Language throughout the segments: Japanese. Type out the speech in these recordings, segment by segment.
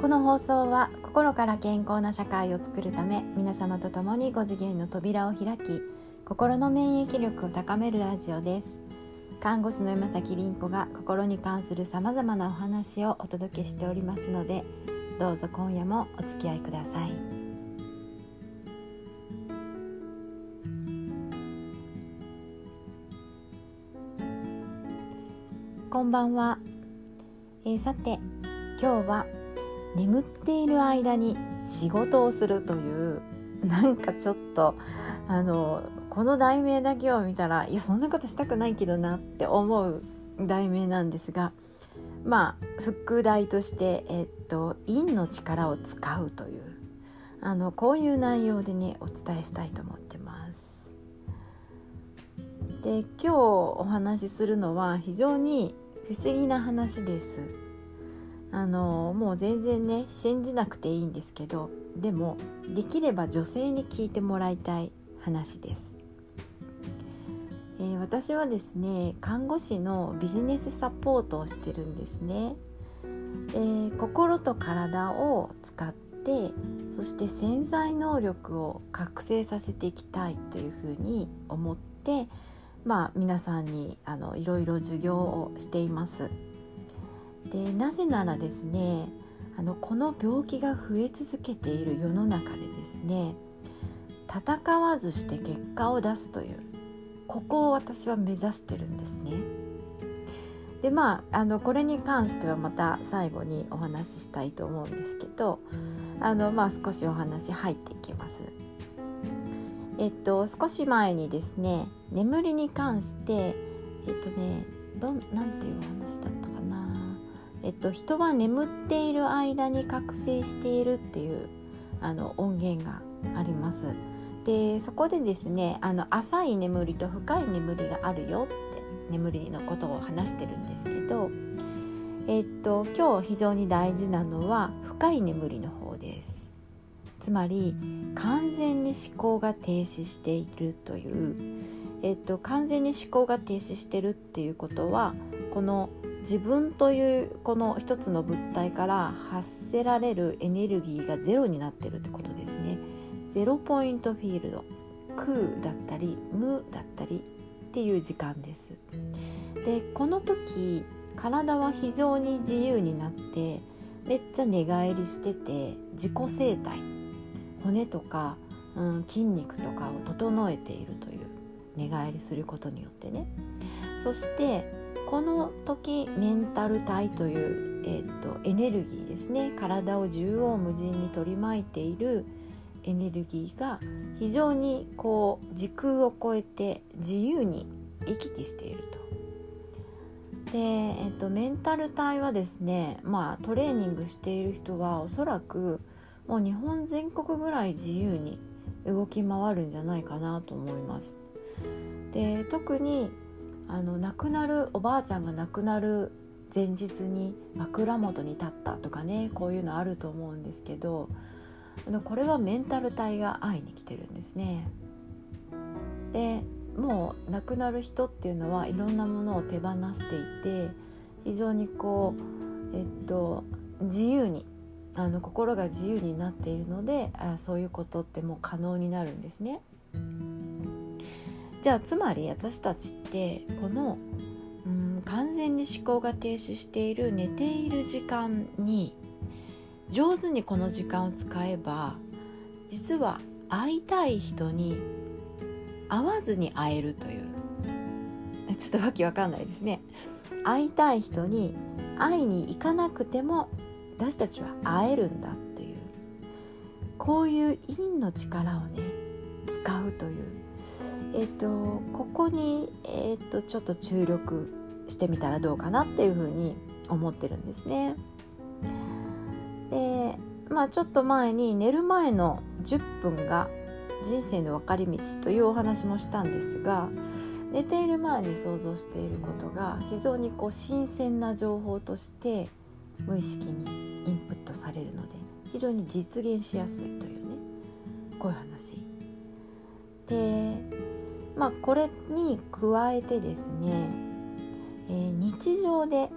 この放送は心から健康な社会を作るため皆様と共に5次元の扉を開き心の免疫力を高めるラジオです。看護師の山崎凛子が心に関するさまざまなお話をお届けしておりますのでどうぞ今夜もお付き合いください。こんばんは、えー、さて今日は眠っている間に仕事をするというなんかちょっとあのこの題名だけを見たらいやそんなことしたくないけどなって思う題名なんですがまあ副題として「えっと、陰の力を使う」というあのこういう内容でねお伝えしたいと思ってます。で今日お話しするのは非常に不思議な話です。あのもう全然ね信じなくていいんですけどでもできれば女性に聞いてもらいたい話です、えー、私はですね看護師のビジネスサポートをしてるんですね。で心と体を使ってそして潜在能力を覚醒させていきたいというふうに思ってまあ皆さんにあのいろいろ授業をしています。でなぜならですねあのこの病気が増え続けている世の中でですね戦わずして結果を出すというここを私は目指してるんですね。でまああのこれに関してはまた最後にお話ししたいと思うんですけどあの、まあ、少しお話入っていきます。えっと少し前にですね眠りに関してえっとねどなんていうお話だったかなえっと、人は眠っている間に覚醒しているっていうあの音源があります。でそこでですねあの浅い眠りと深い眠りがあるよって眠りのことを話してるんですけど、えっと、今日非常に大事なのは深い眠りの方です。つまり完全に思考が停止しているという、えっと、完全に思考が停止してるっていうことはこの自分というこの一つの物体から発せられるエネルギーがゼロになってるってことですね。ゼロポイントフィールド空だったり無だったりっていう時間です。でこの時体は非常に自由になってめっちゃ寝返りしてて自己生態骨とか、うん、筋肉とかを整えているという寝返りすることによってねそしてこの時メンタル体という、えーと、エネルギーですね体を縦横無尽に取り巻いているエネルギーが非常にこう時空を超えて自由に行き来していると。で、えーと、メンタル体はですね、まあ、トレーニングしている人はおそらくもう日本全国ぐらい自由に動き回るんじゃないかなと思います。で特にあの亡くなるおばあちゃんが亡くなる前日に枕元に立ったとかねこういうのあると思うんですけどこれはメンタル体が会いに来てるんですね。でもう亡くなる人っていうのはいろんなものを手放していて非常にこうえっと自由にあの心が自由になっているのであそういうことってもう可能になるんですね。じゃあつまり私たちってこのうん完全に思考が停止している寝ている時間に上手にこの時間を使えば実は会いたい人に会わずに会えるという。ちょっとわけわかんないですね。会いたい人に会いに行かなくても私たちは会えるんだっていう。こういう陰の力をね使うという。えっ、とここに、えっ、とちょっと注力してみたらどうかなっていうふうに思ってるんですね。でまあちょっと前に寝る前の10分が人生の分かれ道というお話もしたんですが寝ている前に想像していることが非常にこう新鮮な情報として無意識にインプットされるので非常に実現しやすいというねこういう話。でまあ、これに加えてですね、えー、日常で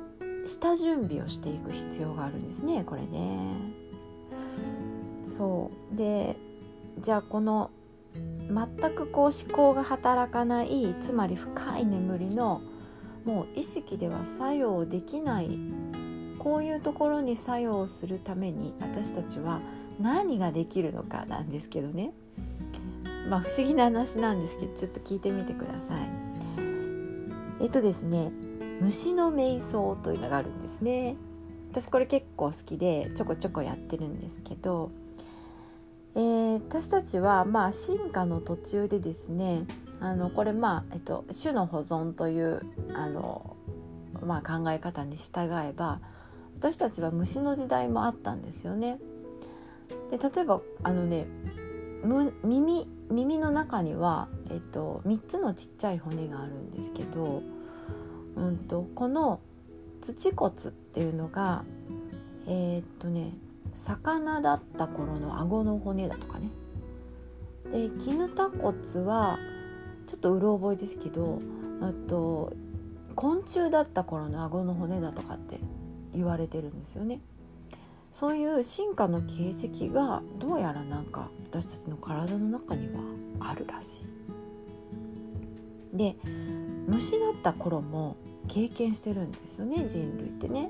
下準備をしていく必要があるんですねこれね。そうでじゃあこの全くこう思考が働かないつまり深い眠りのもう意識では作用できないこういうところに作用するために私たちは何ができるのかなんですけどねまあ不思議な話なんですけどちょっと聞いてみてください。えっとですね虫の瞑想というのがあるんですね。私これ結構好きでちょこちょこやってるんですけど、えー、私たちはまあ進化の途中でですねあのこれまあ、えっと、種の保存というあの、まあ、考え方に従えば私たちは虫の時代もあったんですよね。で例えばあのね耳耳の中には、えっと、3つのちっちゃい骨があるんですけど、うんと、この土骨っていうのがえー、っとね魚だった頃の顎の骨だとかねで絹田骨はちょっとうろ覚えですけどあと昆虫だった頃の顎の骨だとかって言われてるんですよね。そういう進化の形跡がどうやらなんか私たちの体の中にはあるらしい。で虫だった頃も経験してるんですよね人類ってね。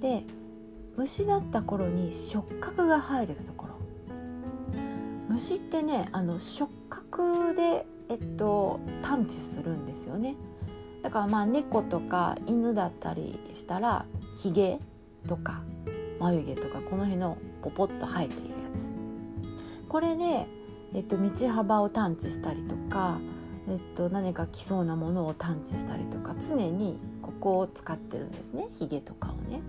で虫だった頃に触覚が生えてたところ虫ってねあの触覚で、えっと、探知するんですよね。だからまあ猫とか犬だったりしたらヒゲとか眉毛とかこの辺のポポッと生えているやつ。これで、えっと、道幅を探知したりとか、えっと、何か来そうなものを探知したりとか常にここを使ってるんですね。ヒゲとかをね。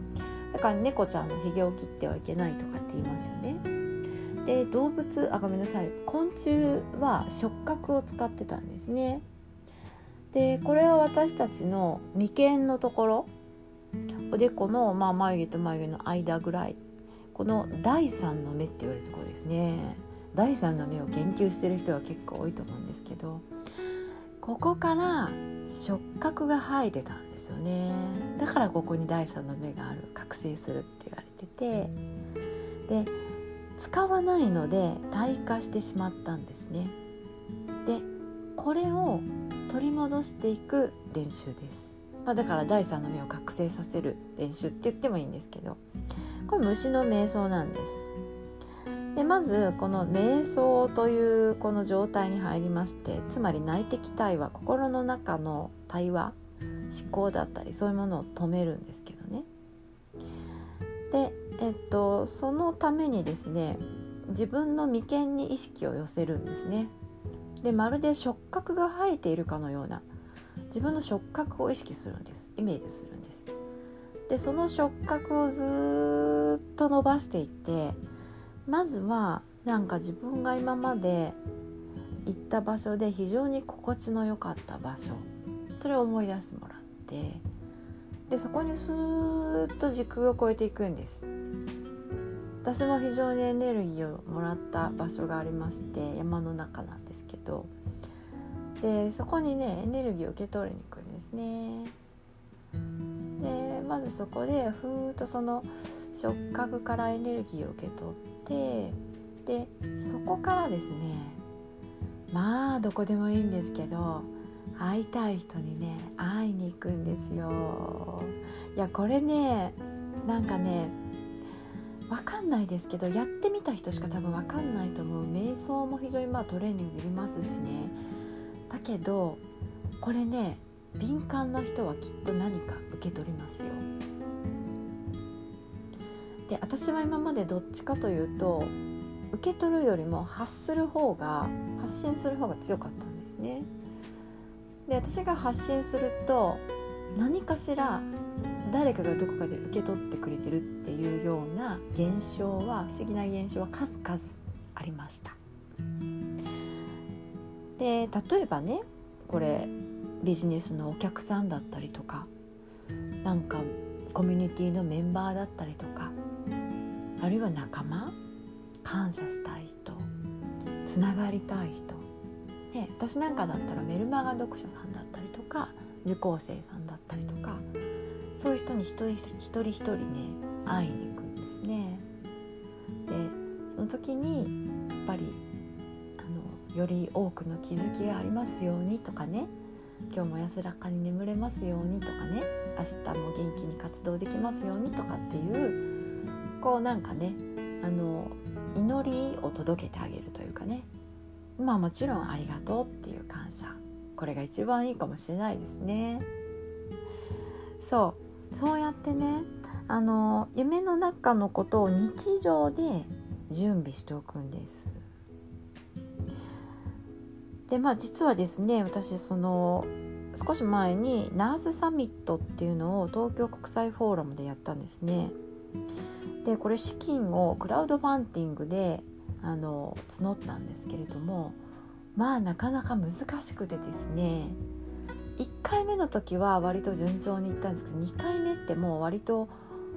だから猫ちゃんのヒゲを切ってはいけないとかって言いますよね。で動物あごめんなさい。昆虫は触覚を使ってたんですね。でこれは私たちの眉間のところおでこの、まあ、眉毛と眉毛の間ぐらいこの第三の目って言われるところですね。第三の目を研究してる人は結構多いと思うんですけどここから触覚が生えてたんですよね。だからここに第三の目がある覚醒するって言われてて。で使わないので退化してしまったんですね。でこれを取り戻していく練習です。まあ、だから第三の目を覚醒させる練習って言ってもいいんですけどこれ虫の瞑想なんです。でまずこの瞑想というこの状態に入りましてつまり内的対話心の中の対話思考だったりそういうものを止めるんですけどね。で、えっと、そのためにですね自分の眉間に意識を寄せるんですね。でまるで触覚が生えているかのような自分の触覚を意識するんです。イメージするんです。でその触覚をずっと伸ばしていってまずはなんか自分が今まで行った場所で非常に心地の良かった場所それを思い出してもらってでそこにスーッと時空を超えていくんです。私も非常にエネルギーをもらった場所がありまして山の中なんですけどでそこにねエネルギーを受け取りに行くんですね。でまずそこでふーっとその触覚からエネルギーを受け取ってでそこからですねまあどこでもいいんですけど会いたい人にね会いに行くんですよ。いやこれねなんかね分かんないですけどやってみた人しか多分分かんないと思う瞑想も非常にまあトレーニングいりますしねだけどこれね敏感な人はきっと何か受け取りますよ。で私は今までどっちかというと受け取るよりも発する方が発信する方が強かったんですね。で私が発信すると何かしら誰かがどこかで受け取ってくれてるっていうような現象は不思議な現象は数々ありました。で例えばねこれビジネスのお客さんだったりとかなんかコミュニティのメンバーだったりとかあるいは仲間感謝したい人つながりたい人、ね、私なんかだったらメルマガ読者さんだったりとか受講生さんだったりとかそういう人に一人一人一人ね会いに行くんですね。でその時にやっぱりより多くの気づきがありますようにとかね。今日も安らかに眠れますようにとかね。明日も元気に活動できますようにとかっていうこうなんかねあの祈りを届けてあげるというかね。まあもちろんありがとうっていう感謝。これが一番いいかもしれないですね。そう。そうやってねあの夢の中のことを日常で準備しておくんです。でまあ実はですね私その少し前にナースサミットっていうのを東京国際フォーラムでやったんですね。でこれ資金をクラウドファンディングであの募ったんですけれどもまあなかなか難しくてですね1回目の時は割と順調にいったんですけど2回目ってもう割と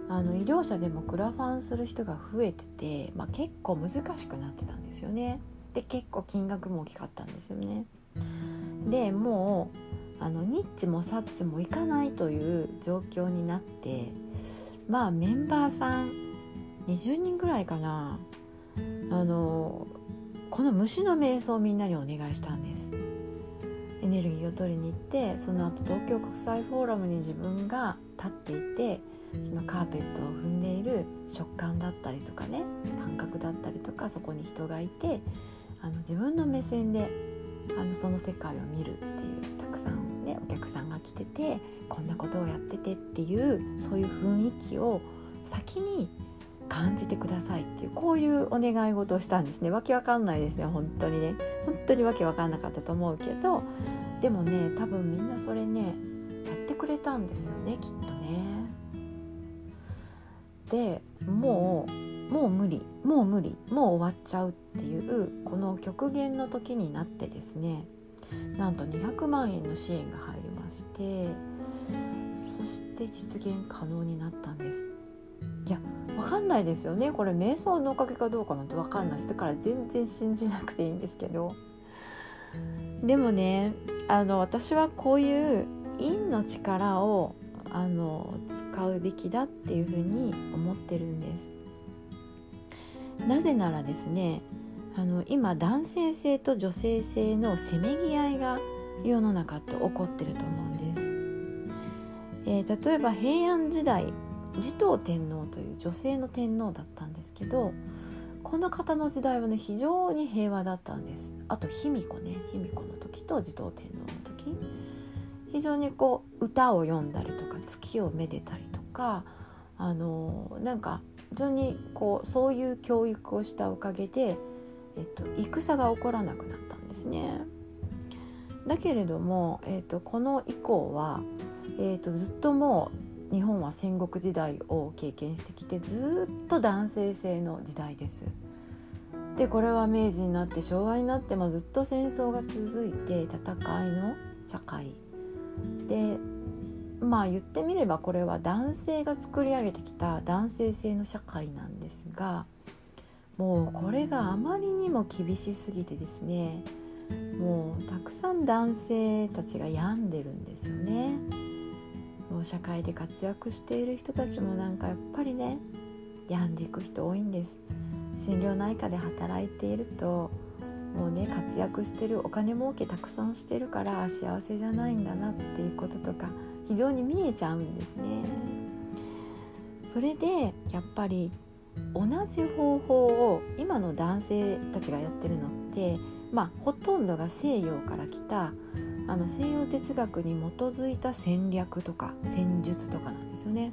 あの医療者でもクラファンする人が増えてて、まあ、結構難しくなってたんですよね。で結構金額も大きかったんですよね。でもうあのニッチもサッチもいかないという状況になってまあメンバーさん20人ぐらいかなあのこの虫の瞑想をみんなにお願いしたんですエネルギーを取りに行ってその後東京国際フォーラムに自分が立っていてそのカーペットを踏んでいる食感だったりとかね感覚だったりとかそこに人がいてあの自分の目線であのその世界を見るっていうたくさんねお客さんが来ててこんなことをやっててっていうそういう雰囲気を先に感じてくださいっていうこういうお願い事をしたんですねわけわかんないですね本当にね本当にわけわかんなかったと思うけどでもね多分みんなそれねやってくれたんですよねきっとね。でもうもう無理もう無理もう終わっちゃうっていうこの極限の時になってですねなんと200万円の支援が入りましてそして実現可能になったんです。いや分かんないですよね。これ瞑想のおかげかどうかなんて分かんないだから全然信じなくていいんですけど。でもねあの私はこういう陰の力をあの使うべきだっていうふうに思ってるんです。なぜならですねあの今男性性と女性性のせめぎ合いが世の中って起こってると思うんです、えー、例えば平安時代持統天皇という女性の天皇だったんですけどこの方の時代はね非常に平和だったんです。あと卑弥呼ね卑弥呼の時と持統天皇の時。非常にこう歌を読んだりとか月をめでたりとかあのなんか非常にこうそういう教育をしたおかげで、えっと、戦が起こらなくなったんですね。だけれども、えっと、この以降は、えっと、ずっともう日本は戦国時代を経験してきてずっと男性性の時代です。でこれは明治になって昭和になってもずっと戦争が続いて戦いの社会でまあ言ってみればこれは男性が作り上げてきた男性性の社会なんですがもうこれがあまりにも厳しすぎてですねもうたくさん男性たちが病んでるんですよね。もう社会で活躍している人たちもなんかやっぱりね病んでいく人多いんです。心療内科で働いているともうね活躍してるお金儲けたくさんしてるから幸せじゃないんだなっていうこととか非常に見えちゃうんですね。それでやっぱり同じ方法を今の男性たちがやってるのってまあほとんどが西洋から来たあの西洋哲学に基づいた戦略とか戦術とかなんですよね。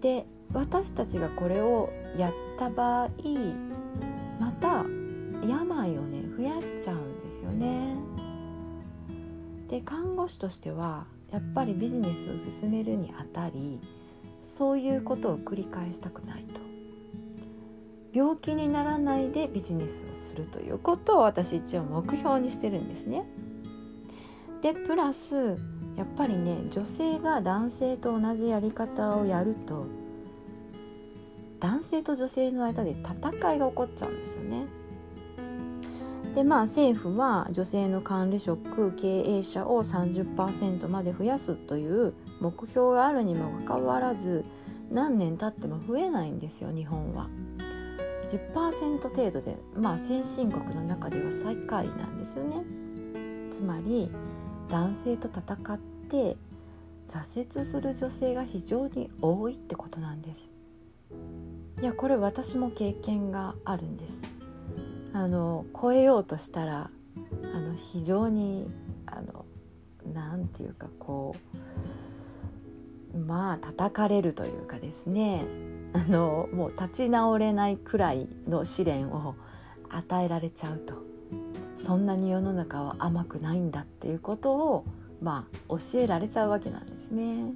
で私たちがこれをやった場合また病をね増やしちゃうんですよね。で看護師としてはやっぱりビジネスを進めるにあたりそういうことを繰り返したくないと病気にならないでビジネスをするということを私一応目標にしてるんですね。でプラスやっぱりね女性が男性と同じやり方をやると男性と女性の間で戦いが起こっちゃうんですよね。でまあ政府は女性の管理職経営者を30%まで増やすという目標があるにもかかわらず何年経っても増えないんですよ日本は。10%程度でまあ先進国の中では最下位なんですよね。つまり男性と戦って挫折する女性が非常に多いってことなんですいやこれ私も経験があるんですあの超えようとしたらあの非常にあのなんていうかこうまあ叩かれるというかですね。あのもう立ち直れないくらいの試練を与えられちゃうと。そんなに世の中は甘くないんだっていうことをまあ教えられちゃうわけなんですね。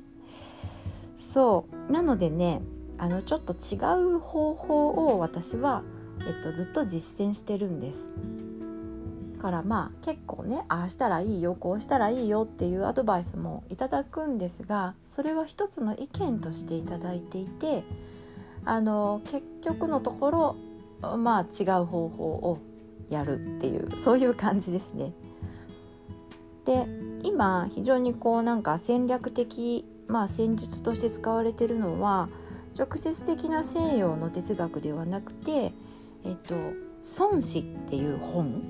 そう。なのでねあのちょっと違う方法を私は、えっと、ずっと実践してるんです。だからまあ結構ねああしたらいいよこうしたらいいよっていうアドバイスもいただくんですがそれは一つの意見としていただいていてあの結局のところまあ違う方法をやるっていうそういう感じですね。で今非常にこうなんか戦略的、まあ、戦術として使われてるのは直接的な西洋の哲学ではなくて「えっと、孫子」っていう本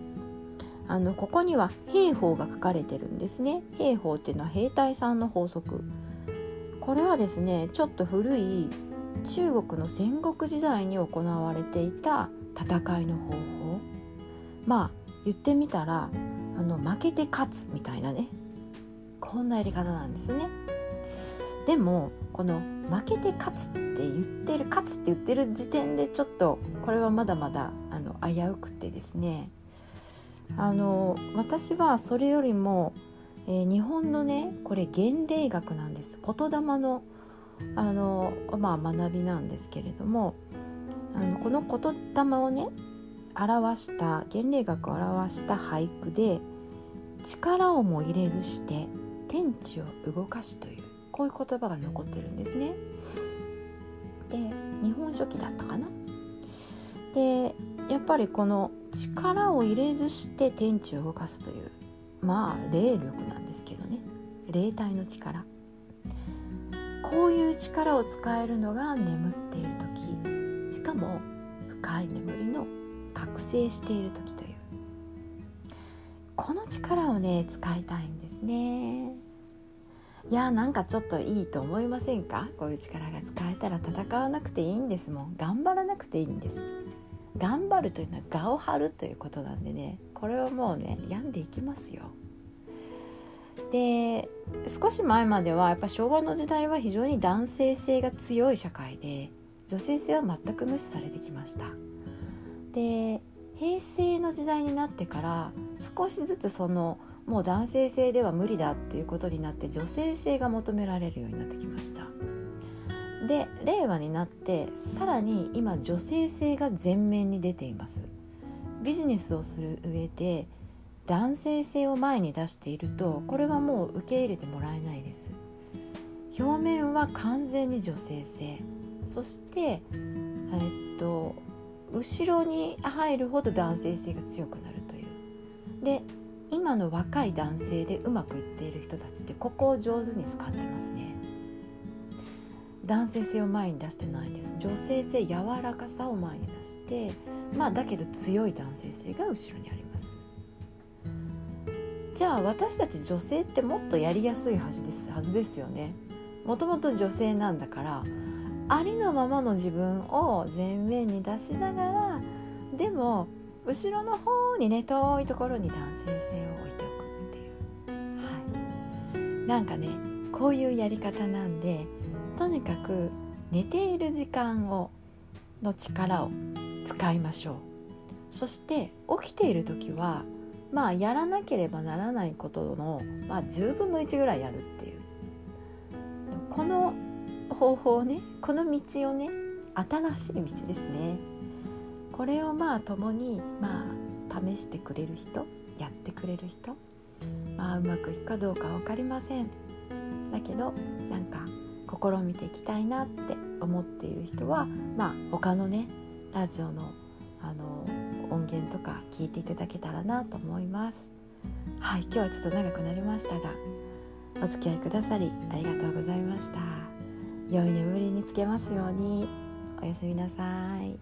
あのここには兵法が書かれてるんですね。兵法っていうのは兵隊さんの法則。これはですねちょっと古い中国の戦国時代に行われていた戦いの方法まあ言ってみたらあの負けて勝つみたいなねこんなやり方なんですよね。でもこの負けて勝つって言ってる勝つって言ってる時点でちょっとこれはまだまだあの危うくてですね。あの私はそれよりも、えー、日本のねこれ原例学なんです。言霊のあの、まあ、学びなんですけれどもあのこの言霊をね表した原例学を表した俳句で力をも入れずして天地を動かしというこういう言葉が残ってるんですね。で日本書紀だったかな？でやっぱりこの力を入れずして天地を動かすというまあ霊力なんですけどね。霊体の力。こういう力を使えるのが眠っている時。しかも深い眠りの覚醒している時という。この力をね使いたいんですね。いやなんかちょっといいと思いませんか？こういう力が使えたら戦わなくていいんですもん。頑張らなくていいんです。頑張るというのは我を張るということなんでね。これはもうね病んでいきますよ。で少し前まではやっぱ昭和の時代は非常に男性性が強い社会で女性性は全く無視されてきました。で平成の時代になってから少しずつそのもう男性性では無理だっていうことになって女性性が求められるようになってきました。で令和になってさらに今女性性が前面に出ています。ビジネスをする上で男性性を前に出しているとこれはもう受け入れてもらえないです。表面は完全に女性性。そしてえっと後ろに入るほど男性性が強くなるという。で今の若い男性でうまくいっている人たちってここを上手に使ってますね。男性性を前に出してないんです。女性性柔らかさを前に出してまあだけど強い男性性が後ろにあります。じゃあ私たち女性ってもっとやりやすいはずですはずですよね。もともと女性なんだからありのままの自分を前面に出しながらでも後ろの方にね遠いところに男性性を置いておくっていう。はい。なんかねこういうやり方なんでとにかく寝ている時間をの力を使いましょう。そして起きている時はまあやらなければならないことの、まあ、10分の1ぐらいやるっていう。この方法をねこの道をね新しい道ですね。これをまあ共にまあ試してくれる人やってくれる人まあうまくいくかどうか分かりません。だけどなんか試みていきたいなって思っている人はまあ他のねラジオのあの音源とか聞いていただけたらなと思います。はい今日はちょっと長くなりましたがお付き合いくださりありがとうございました。良い眠りにつけますように。おやすみなさい。